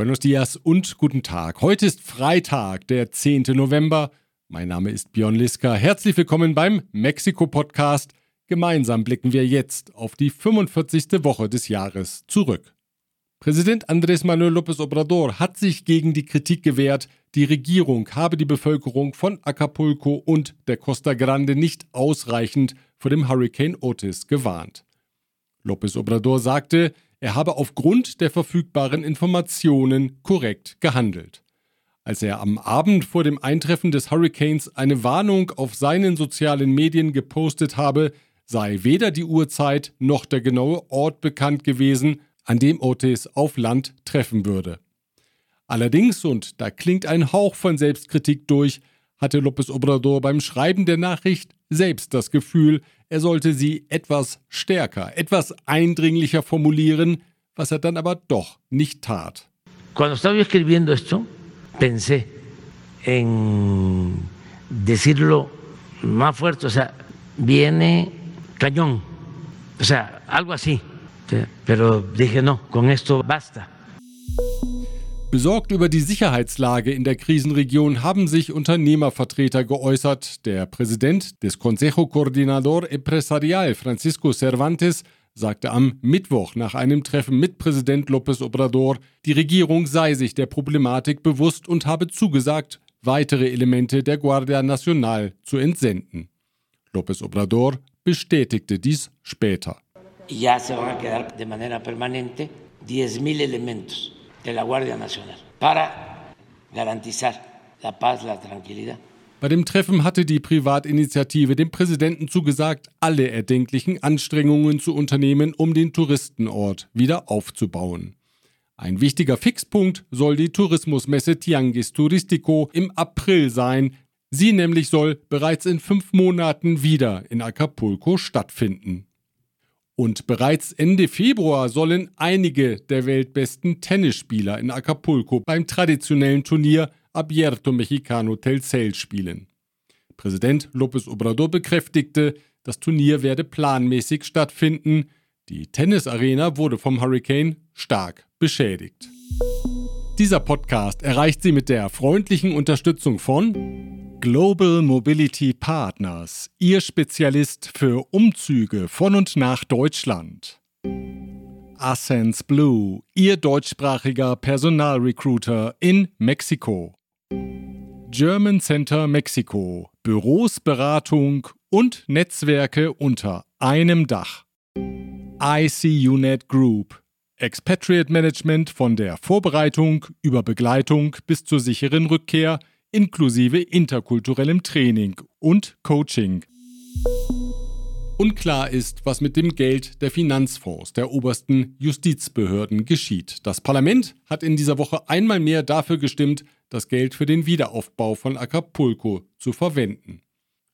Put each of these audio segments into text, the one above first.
Buenos dias und guten Tag. Heute ist Freitag, der 10. November. Mein Name ist Björn Liska. Herzlich willkommen beim Mexiko-Podcast. Gemeinsam blicken wir jetzt auf die 45. Woche des Jahres zurück. Präsident Andrés Manuel López Obrador hat sich gegen die Kritik gewehrt, die Regierung habe die Bevölkerung von Acapulco und der Costa Grande nicht ausreichend vor dem Hurricane Otis gewarnt. López Obrador sagte, er habe aufgrund der verfügbaren Informationen korrekt gehandelt. Als er am Abend vor dem Eintreffen des Hurricanes eine Warnung auf seinen sozialen Medien gepostet habe, sei weder die Uhrzeit noch der genaue Ort bekannt gewesen, an dem Otis auf Land treffen würde. Allerdings, und da klingt ein Hauch von Selbstkritik durch, hatte López Obrador beim Schreiben der Nachricht selbst das Gefühl, er sollte sie etwas stärker, etwas eindringlicher formulieren, was er dann aber doch nicht tat. Cuando estaba yo escribiendo esto, pensé en decirlo más fuerte, o sea, viene cañón, o sea, algo así. Pero dije, no, con esto basta. Besorgt über die Sicherheitslage in der Krisenregion haben sich Unternehmervertreter geäußert. Der Präsident des Consejo Coordinador Empresarial, Francisco Cervantes, sagte am Mittwoch nach einem Treffen mit Präsident López Obrador, die Regierung sei sich der Problematik bewusst und habe zugesagt, weitere Elemente der Guardia Nacional zu entsenden. López Obrador bestätigte dies später. Ya se van a quedar de manera permanente 10.000 elementos de la Guardia Nacional para garantizar la paz, la tranquilidad. Bei dem Treffen hatte die Privatinitiative dem Präsidenten zugesagt, alle erdenklichen Anstrengungen zu unternehmen, um den Touristenort wieder aufzubauen. Ein wichtiger Fixpunkt soll die Tourismusmesse Tianguis Turistico im April sein. Sie nämlich soll bereits in fünf Monaten wieder in Acapulco stattfinden. Und bereits Ende Februar sollen einige der weltbesten Tennisspieler in Acapulco beim traditionellen Turnier Abierto Mexicano Telcel spielen. Präsident López Obrador bekräftigte, das Turnier werde planmäßig stattfinden. Die Tennisarena wurde vom Hurricane stark beschädigt. Dieser Podcast erreicht Sie mit der freundlichen Unterstützung von Global Mobility Partners, Ihr Spezialist für Umzüge von und nach Deutschland. Ascens Blue, Ihr deutschsprachiger Personalrecruiter in Mexiko. German Center Mexiko, Büros, Beratung und Netzwerke unter einem Dach. ICUNET Group, Expatriate Management von der Vorbereitung über Begleitung bis zur sicheren Rückkehr – inklusive interkulturellem Training und Coaching. Unklar ist, was mit dem Geld der Finanzfonds der obersten Justizbehörden geschieht. Das Parlament hat in dieser Woche einmal mehr dafür gestimmt, das Geld für den Wiederaufbau von Acapulco zu verwenden.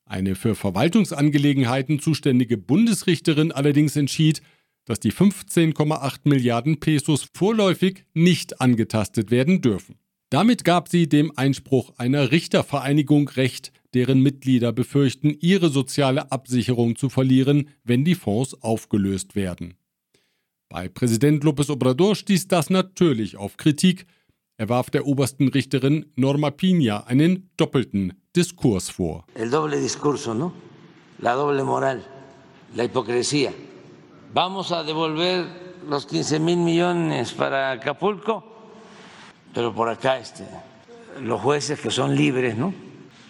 Eine für Verwaltungsangelegenheiten zuständige Bundesrichterin allerdings entschied, dass die 15,8 Milliarden Pesos vorläufig nicht angetastet werden dürfen. Damit gab sie dem Einspruch einer Richtervereinigung Recht, deren Mitglieder befürchten, ihre soziale Absicherung zu verlieren, wenn die Fonds aufgelöst werden. Bei Präsident López Obrador stieß das natürlich auf Kritik. Er warf der obersten Richterin Norma Piña einen doppelten Diskurs vor. El doble discurso, ¿no? La doble moral, la hipocresía. Vamos a devolver los 15 mil millones para Acapulco pero por acá este, los jueces que son libres, ¿no?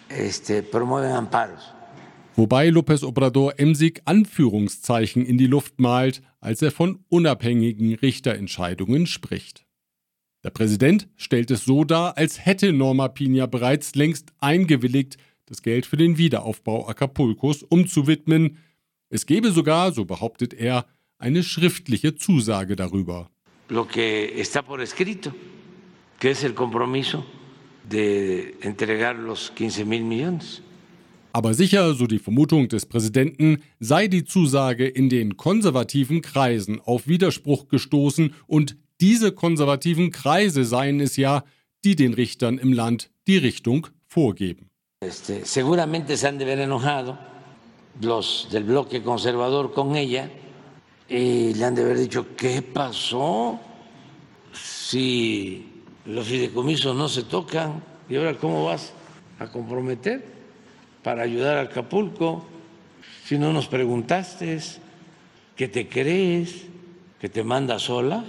Este, promueven amparos. Wobei López Obrador emsig Anführungszeichen in die Luft malt, als er von unabhängigen Richterentscheidungen spricht. Der Präsident stellt es so dar, als hätte Norma Pina bereits längst eingewilligt, das Geld für den Wiederaufbau Acapulcos umzuwidmen. Es gebe sogar, so behauptet er, eine schriftliche Zusage darüber. Lo que está por escrito que es el compromiso de entregar los 15 mil millones. Aber sicher, so die Vermutung des Präsidenten, sei die Zusage in den konservativen Kreisen auf Widerspruch gestoßen und diese konservativen Kreise seien es ja, die den Richtern im Land die Richtung vorgeben. Este, seguramente se han de ver enojado los del bloque conservador con ella y le han de haber dicho, ¿qué pasó? Si los fideicomisos no se tocan. ¿Y ahora cómo vas a comprometer para ayudar a Acapulco si no nos preguntaste que te crees, que te manda sola?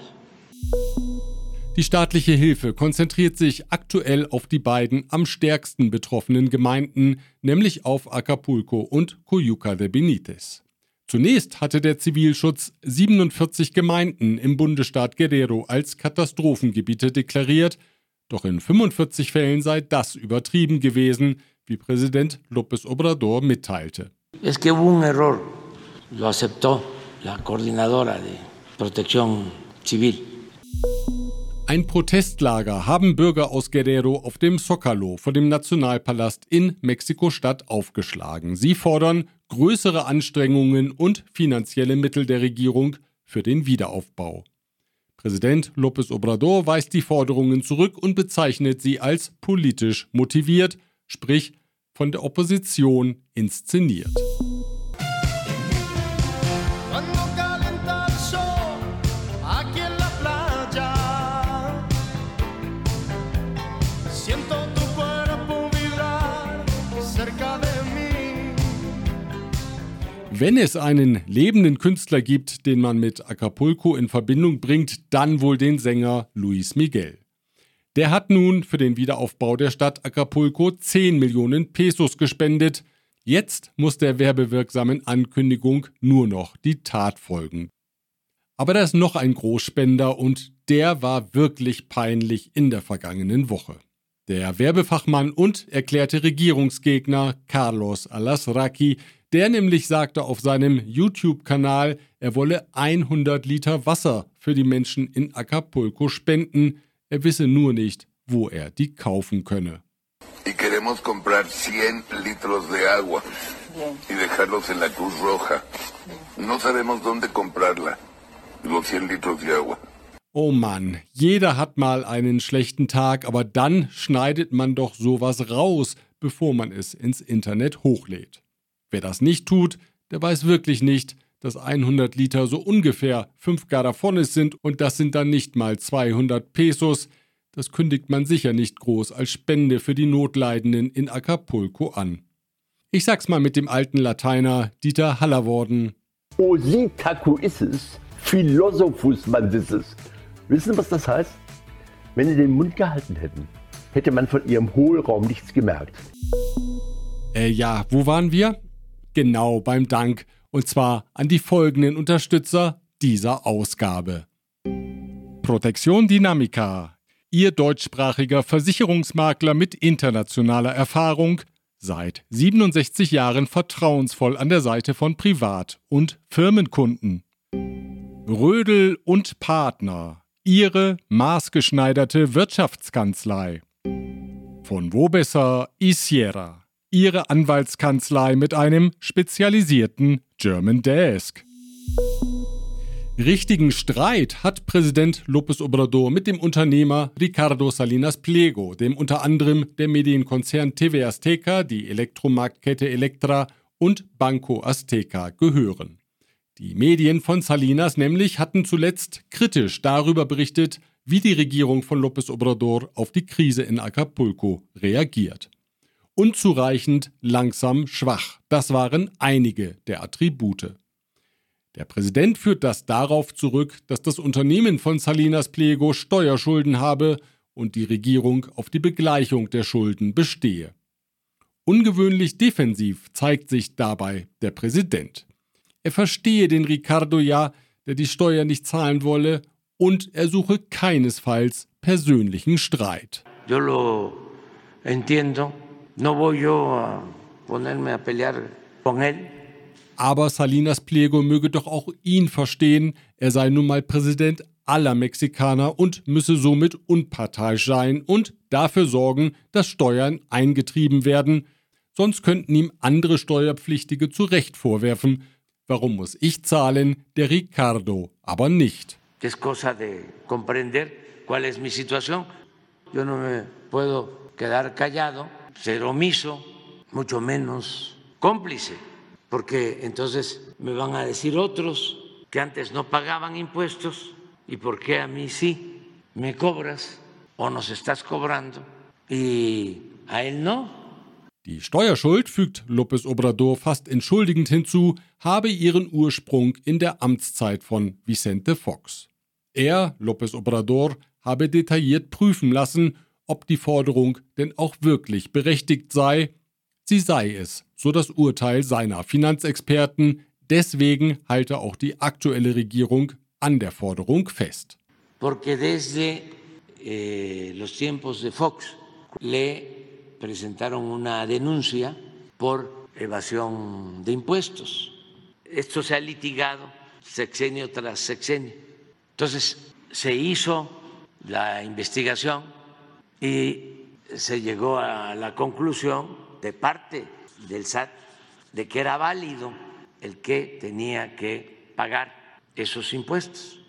Die staatliche Hilfe konzentriert sich aktuell auf die beiden am stärksten betroffenen Gemeinden, nämlich auf Acapulco und Coyuca de Benítez. Zunächst hatte der Zivilschutz 47 Gemeinden im Bundesstaat Guerrero als Katastrophengebiete deklariert, doch in 45 Fällen sei das übertrieben gewesen, wie Präsident López Obrador mitteilte. Es que hubo un error, lo aceptó la coordinadora de protección civil. Ein Protestlager haben Bürger aus Guerrero auf dem Zócalo vor dem Nationalpalast in Mexiko-Stadt aufgeschlagen. Sie fordern größere Anstrengungen und finanzielle Mittel der Regierung für den Wiederaufbau. Präsident López Obrador weist die Forderungen zurück und bezeichnet sie als politisch motiviert, sprich von der Opposition inszeniert. Wenn es einen lebenden Künstler gibt, den man mit Acapulco in Verbindung bringt, dann wohl den Sänger Luis Miguel. Der hat nun für den Wiederaufbau der Stadt Acapulco 10 Millionen Pesos gespendet. Jetzt muss der werbewirksamen Ankündigung nur noch die Tat folgen. Aber da ist noch ein Großspender und der war wirklich peinlich in der vergangenen Woche. Der Werbefachmann und erklärte Regierungsgegner Carlos Alasraqui der nämlich sagte auf seinem YouTube-Kanal, er wolle 100 Liter Wasser für die Menschen in Acapulco spenden. Er wisse nur nicht, wo er die kaufen könne. Y queremos comprar 100 litros de agua y dejarlos en la Cruz Roja. No sabemos dónde comprarla, los 100 litros de agua. Oh Mann, jeder hat mal einen schlechten Tag, aber dann schneidet man doch sowas raus, bevor man es ins Internet hochlädt. Wer das nicht tut, der weiß wirklich nicht, dass 100 Liter so ungefähr 5 Garrafones sind und das sind dann nicht mal 200 Pesos. Das kündigt man sicher nicht groß als Spende für die Notleidenden in Acapulco an. Ich sag's mal mit dem alten Lateiner Dieter Hallerworden. Ositaku ist es, Philosophus mansis. Wissen Sie, was das heißt? Wenn Sie den Mund gehalten hätten, hätte man von Ihrem Hohlraum nichts gemerkt. Äh, ja, wo waren wir? Genau beim Dank, und zwar an die folgenden Unterstützer dieser Ausgabe. Protection Dynamica, Ihr deutschsprachiger Versicherungsmakler mit internationaler Erfahrung, seit 67 Jahren vertrauensvoll an der Seite von Privat- und Firmenkunden. Rödel und Partner, Ihre maßgeschneiderte Wirtschaftskanzlei. Von wo besser Isiera. Ihre Anwaltskanzlei mit einem spezialisierten German Desk. Richtigen Streit hat Präsident López Obrador mit dem Unternehmer Ricardo Salinas Pliego, dem unter anderem der Medienkonzern TV Azteca, die Elektromarktkette Elektra und Banco Azteca gehören. Die Medien von Salinas nämlich hatten zuletzt kritisch darüber berichtet, wie die Regierung von López Obrador auf die Krise in Acapulco reagiert unzureichend, langsam, schwach. Das waren einige der Attribute. Der Präsident führt das darauf zurück, dass das Unternehmen von Salinas Pliego Steuerschulden habe und die Regierung auf die Begleichung der Schulden bestehe. Ungewöhnlich defensiv zeigt sich dabei der Präsident. Er verstehe den Ricardo ja, der die Steuer nicht zahlen wolle, und er suche keinesfalls persönlichen Streit. Yo lo entiendo. No voy yo a ponerme a pelear con él. Aber Salinas Pliego möge doch auch ihn verstehen, er sei nun mal Präsident aller Mexikaner und müsse somit unparteiisch sein und dafür sorgen, dass Steuern eingetrieben werden, sonst könnten ihm andere Steuerpflichtige zu Recht vorwerfen, warum muss ich zahlen, der Ricardo aber nicht. Es cosa de comprender cuál es mi situación. Yo no me puedo quedar callado ser omiso, mucho menos cómplice, porque entonces me van a decir otros que antes no pagaban impuestos y por qué a mí sí me cobras o nos estás cobrando y a él no. Die Steuerschuld, fügt López Obrador fast entschuldigend hinzu, habe ihren Ursprung in der Amtszeit von Vicente Fox. Er, López Obrador, habe detailliert prüfen lassen, ob die Forderung denn auch wirklich berechtigt sei. Sie sei es, so das Urteil seiner Finanzexperten. Deswegen halte auch die aktuelle Regierung an der Forderung fest. Porque desde eh, los tiempos de Fox le presentaron una denuncia por evasión de impuestos. Esto se ha litigado sexenio tras sexenio. Entonces, se hizo la investigación y se llegó a la conclusión de parte del SAT de que era válido el que tenía que pagar esos impuestos.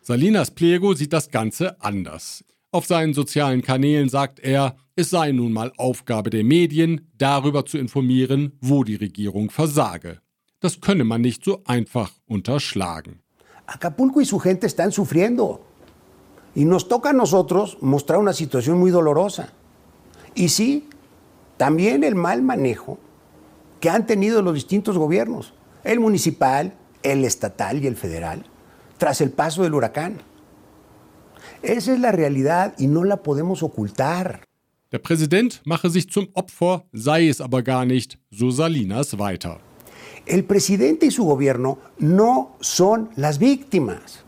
Salinas Pliego sieht das Ganze anders. Auf seinen sozialen Kanälen sagt er, es sei nun mal Aufgabe der Medien, darüber zu informieren, wo die Regierung versage. Das könne man nicht so einfach unterschlagen. Acapulco y su gente están sufriendo. Y nos toca a nosotros mostrar una situación muy dolorosa. Y sí, también el mal manejo que han tenido los distintos gobiernos, el municipal, el estatal y el federal, tras el paso del huracán. Esa es la realidad y no la podemos ocultar. Der Präsident mache sich zum Opfer, sei es aber gar nicht, so Salinas weiter. El presidente y su gobierno no son las víctimas.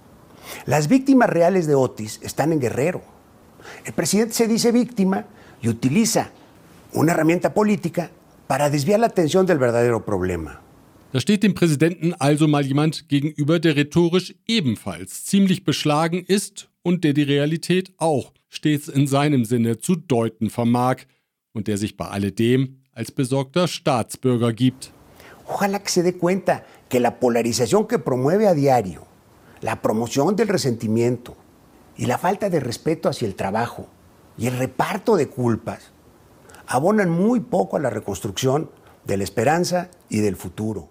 Las víctimas reales de Otis están en Guerrero. El presidente se dice víctima y utiliza una herramienta política para desviar la atención del verdadero problema. Da steht dem Präsidenten also mal jemand gegenüber, der rhetorisch ebenfalls ziemlich beschlagen ist und der die Realität auch stets in seinem Sinne zu deuten vermag und der sich bei alledem als besorgter Staatsbürger gibt. Ojalá que se dé cuenta que la polarización que promueve a diario, la promoción del resentimiento y la falta de respeto hacia el trabajo y el reparto de culpas abonan muy poco a la reconstrucción de la esperanza y del futuro.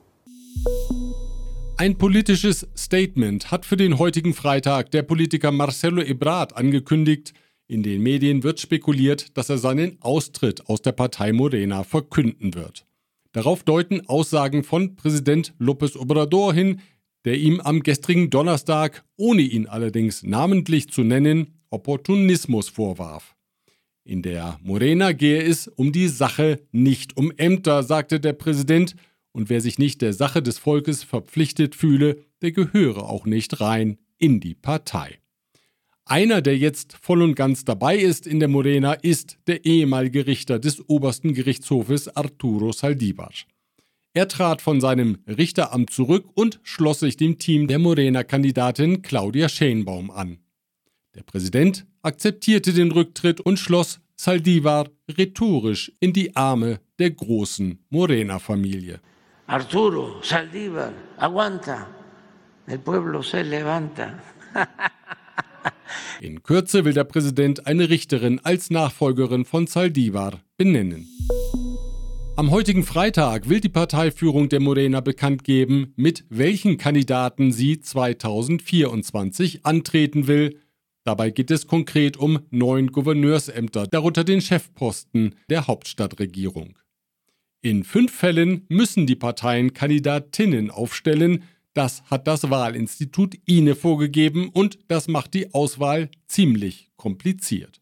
Ein politisches Statement hat für den heutigen Freitag der Politiker Marcelo Ebrard angekündigt. In den Medien wird spekuliert, dass er seinen Austritt aus der Partei Morena verkünden wird. Darauf deuten Aussagen von Präsident López Obrador hin, der ihm am gestrigen Donnerstag, ohne ihn allerdings namentlich zu nennen, Opportunismus vorwarf. In der Morena gehe es um die Sache, nicht um Ämter, sagte der Präsident, und wer sich nicht der Sache des Volkes verpflichtet fühle, der gehöre auch nicht rein in die Partei. Einer, der jetzt voll und ganz dabei ist in der Morena, ist der ehemalige Richter des obersten Gerichtshofes Arturo Saldivar. Er trat von seinem Richteramt zurück und schloss sich dem Team der Morena-Kandidatin Claudia Schenbaum an. Der Präsident akzeptierte den Rücktritt und schloss Saldivar rhetorisch in die Arme der großen Morena-Familie. Arturo, Saldívar, aguanta. El pueblo se levanta. In Kürze will der Präsident eine Richterin als Nachfolgerin von Saldivar benennen. Am heutigen Freitag will die Parteiführung der Morena bekannt geben, mit welchen Kandidaten sie 2024 antreten will. Dabei geht es konkret um neun Gouverneursämter, darunter den Chefposten der Hauptstadtregierung. In fünf Fällen müssen die Parteien Kandidatinnen aufstellen. Das hat das Wahlinstitut INE vorgegeben und das macht die Auswahl ziemlich kompliziert.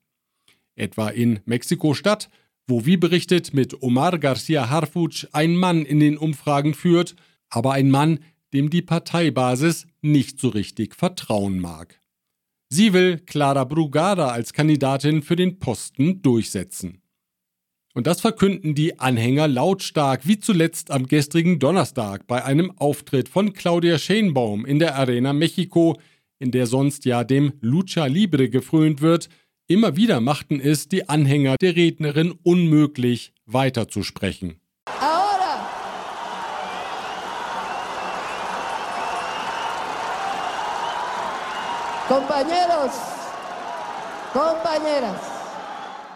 Etwa in Mexiko-Stadt, wo wie berichtet mit Omar Garcia Harfuch ein Mann in den Umfragen führt, aber ein Mann, dem die Parteibasis nicht so richtig vertrauen mag. Sie will Clara Brugada als Kandidatin für den Posten durchsetzen. Und das verkünden die Anhänger lautstark, wie zuletzt am gestrigen Donnerstag bei einem Auftritt von Claudia Schenbaum in der Arena Mexico, in der sonst ja dem Lucha Libre gefrönt wird. Immer wieder machten es die Anhänger der Rednerin unmöglich, weiterzusprechen. Ahora. Compañeros, compañeras.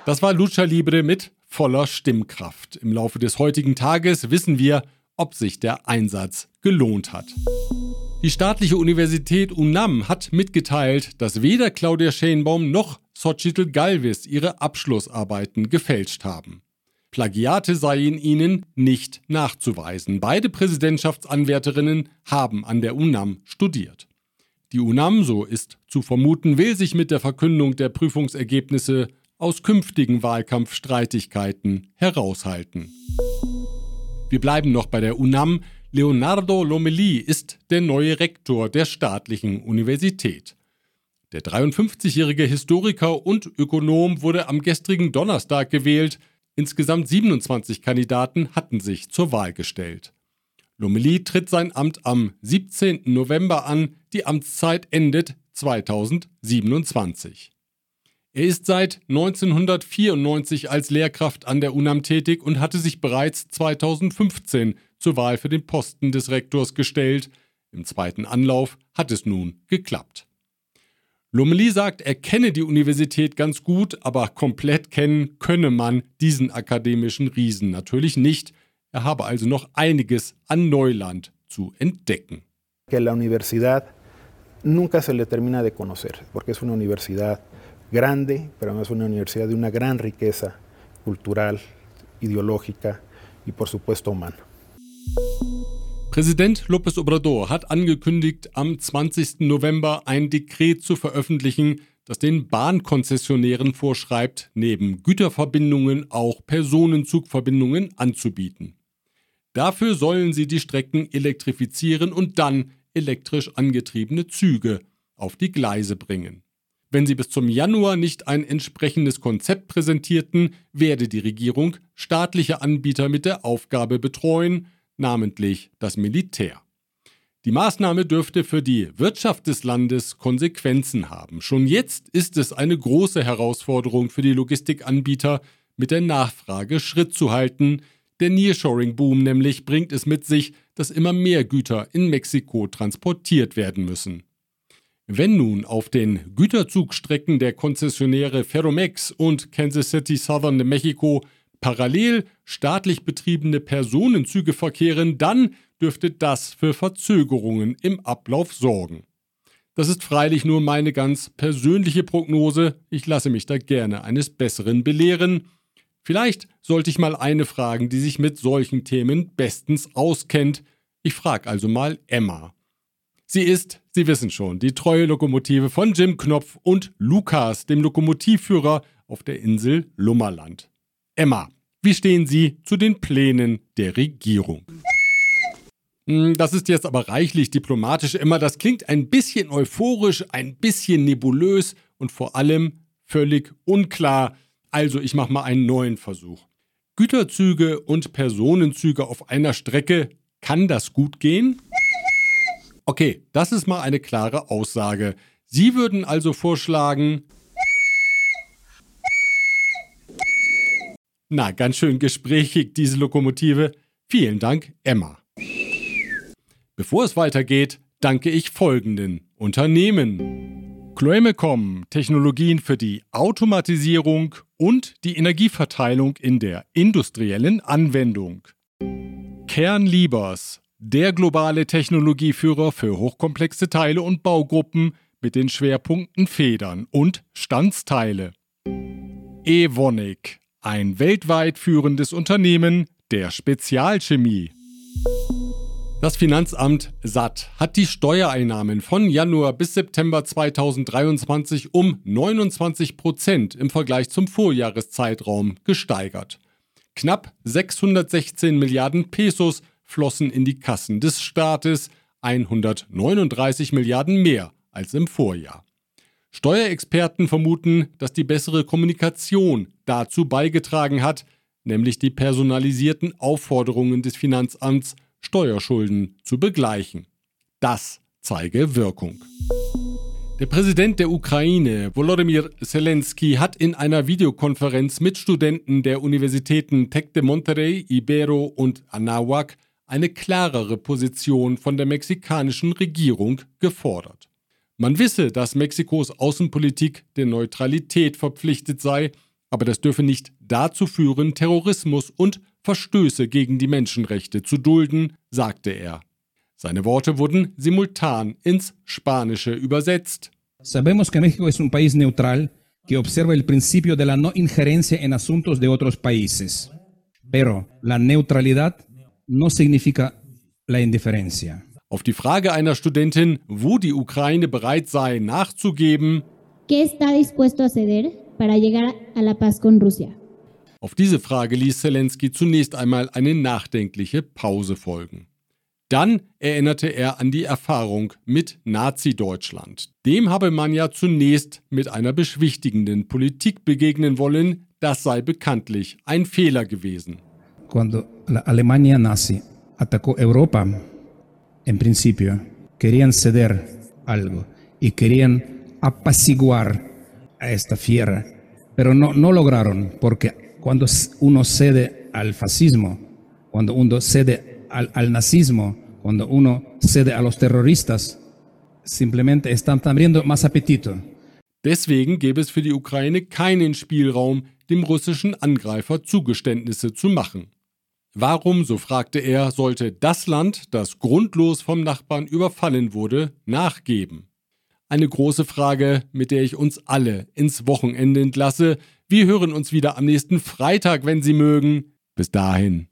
Das war Lucha Libre mit voller Stimmkraft. Im Laufe des heutigen Tages wissen wir, ob sich der Einsatz gelohnt hat. Die staatliche Universität UNAM hat mitgeteilt, dass weder Claudia Schenbaum noch Xochitl Galvez ihre Abschlussarbeiten gefälscht haben. Plagiate seien ihnen nicht nachzuweisen. Beide Präsidentschaftsanwärterinnen haben an der UNAM studiert. Die UNAM, so ist zu vermuten, will sich mit der Verkündung der Prüfungsergebnisse aus künftigen Wahlkampfstreitigkeiten heraushalten. Wir bleiben noch bei der UNAM. Leonardo Lomeli ist der neue Rektor der staatlichen Universität. Der 53-jährige Historiker und Ökonom wurde am gestrigen Donnerstag gewählt. Insgesamt 27 Kandidaten hatten sich zur Wahl gestellt. Lomeli tritt sein Amt am 17. November an, die Amtszeit endet 2027. Er ist seit 1994 als Lehrkraft an der UNAM tätig und hatte sich bereits 2015 zur Wahl für den Posten des Rektors gestellt. Im zweiten Anlauf hat es nun geklappt. Lomeli sagt, er kenne die Universität ganz gut, aber komplett kennen könne man diesen akademischen Riesen natürlich nicht. Er habe also noch einiges an Neuland zu entdecken. Que la universidad nunca se le termina de conocer, porque es una universidad grande, pero además una universidad de una gran riqueza cultural, ideológica y por supuesto humana. Präsident López Obrador hat angekündigt, am 20. November ein Dekret zu veröffentlichen, das den Bahnkonzessionären vorschreibt, neben Güterverbindungen auch Personenzugverbindungen anzubieten. Dafür sollen sie die Strecken elektrifizieren und dann elektrisch angetriebene Züge auf die Gleise bringen. Wenn sie bis zum Januar nicht ein entsprechendes Konzept präsentierten, werde die Regierung staatliche Anbieter mit der Aufgabe betreuen, namentlich das Militär. Die Maßnahme dürfte für die Wirtschaft des Landes Konsequenzen haben. Schon jetzt ist es eine große Herausforderung für die Logistikanbieter, mit der Nachfrage Schritt zu halten. Der Nearshoring-Boom nämlich bringt es mit sich, dass immer mehr Güter in Mexiko transportiert werden müssen. Wenn nun auf den Güterzugstrecken der Konzessionäre Ferromex und Kansas City Southern New Mexico parallel staatlich betriebene Personenzüge verkehren, dann dürfte das für Verzögerungen im Ablauf sorgen. Das ist freilich nur meine ganz persönliche Prognose, ich lasse mich da gerne eines Besseren belehren. Vielleicht sollte ich mal eine fragen, die sich mit solchen Themen bestens auskennt. Ich frage also mal Emma. Sie ist, Sie wissen schon, die treue Lokomotive von Jim Knopf und Lukas, dem Lokomotivführer auf der Insel Lummerland. Emma, wie stehen Sie zu den Plänen der Regierung? Hm, das ist jetzt aber reichlich diplomatisch. Emma, das klingt ein bisschen euphorisch, ein bisschen nebulös und vor allem völlig unklar. Also ich mache mal einen neuen Versuch. Güterzüge und Personenzüge auf einer Strecke, kann das gut gehen? Okay, das ist mal eine klare Aussage. Sie würden also vorschlagen. Na, ganz schön gesprächig, diese Lokomotive. Vielen Dank, Emma. Bevor es weitergeht, danke ich folgenden Unternehmen. Chloemecom, Technologien für die Automatisierung und die Energieverteilung in der industriellen Anwendung. Kernliebers, der globale Technologieführer für hochkomplexe Teile und Baugruppen mit den Schwerpunkten Federn und Standsteile. Evonik, ein weltweit führendes Unternehmen der Spezialchemie. Das Finanzamt SAT hat die Steuereinnahmen von Januar bis September 2023 um 29 Prozent im Vergleich zum Vorjahreszeitraum gesteigert. Knapp 616 Milliarden Pesos flossen in die Kassen des Staates 139 Milliarden mehr als im Vorjahr. Steuerexperten vermuten, dass die bessere Kommunikation dazu beigetragen hat, nämlich die personalisierten Aufforderungen des Finanzamts, Steuerschulden zu begleichen. Das zeige Wirkung. Der Präsident der Ukraine, Volodymyr Zelensky, hat in einer Videokonferenz mit Studenten der Universitäten Tec de Monterrey, Ibero und Anahuac eine klarere Position von der mexikanischen Regierung gefordert. Man wisse, dass Mexikos Außenpolitik der Neutralität verpflichtet sei, aber das dürfe nicht dazu führen, Terrorismus und Verstöße gegen die Menschenrechte zu dulden, sagte er. Seine Worte wurden simultan ins Spanische übersetzt. Sabemos que México es un país neutral que observa el principio de la no injerencia en asuntos de otros países. Pero la neutralidad no significa la indiferencia. Auf die Frage einer Studentin, wo die Ukraine bereit sei, nachzugeben, ¿Qué está dispuesto a ceder para llegar a la paz con Rusia? auf diese Frage ließ Zelensky zunächst einmal eine nachdenkliche Pause folgen. Dann erinnerte er an die Erfahrung mit Nazi-Deutschland. Dem habe man ja zunächst mit einer beschwichtigenden Politik begegnen wollen, das sei bekanntlich ein Fehler gewesen. Cuando la Alemania nazi atacó Europa, en principio querían ceder algo y querían apaciguar a esta fiera, pero no, no lograron, porque cuando uno cede al fascismo, cuando uno cede al, al nazismo, cuando uno cede a los terroristas, simplemente están abriendo más apetito. Deswegen gäbe es für die Ukraine keinen Spielraum, dem russischen Angreifer Zugeständnisse zu machen. Warum, so fragte er, sollte das Land, das grundlos vom Nachbarn überfallen wurde, nachgeben? Eine große Frage, mit der ich uns alle ins Wochenende entlasse. Wir hören uns wieder am nächsten Freitag, wenn Sie mögen. Bis dahin.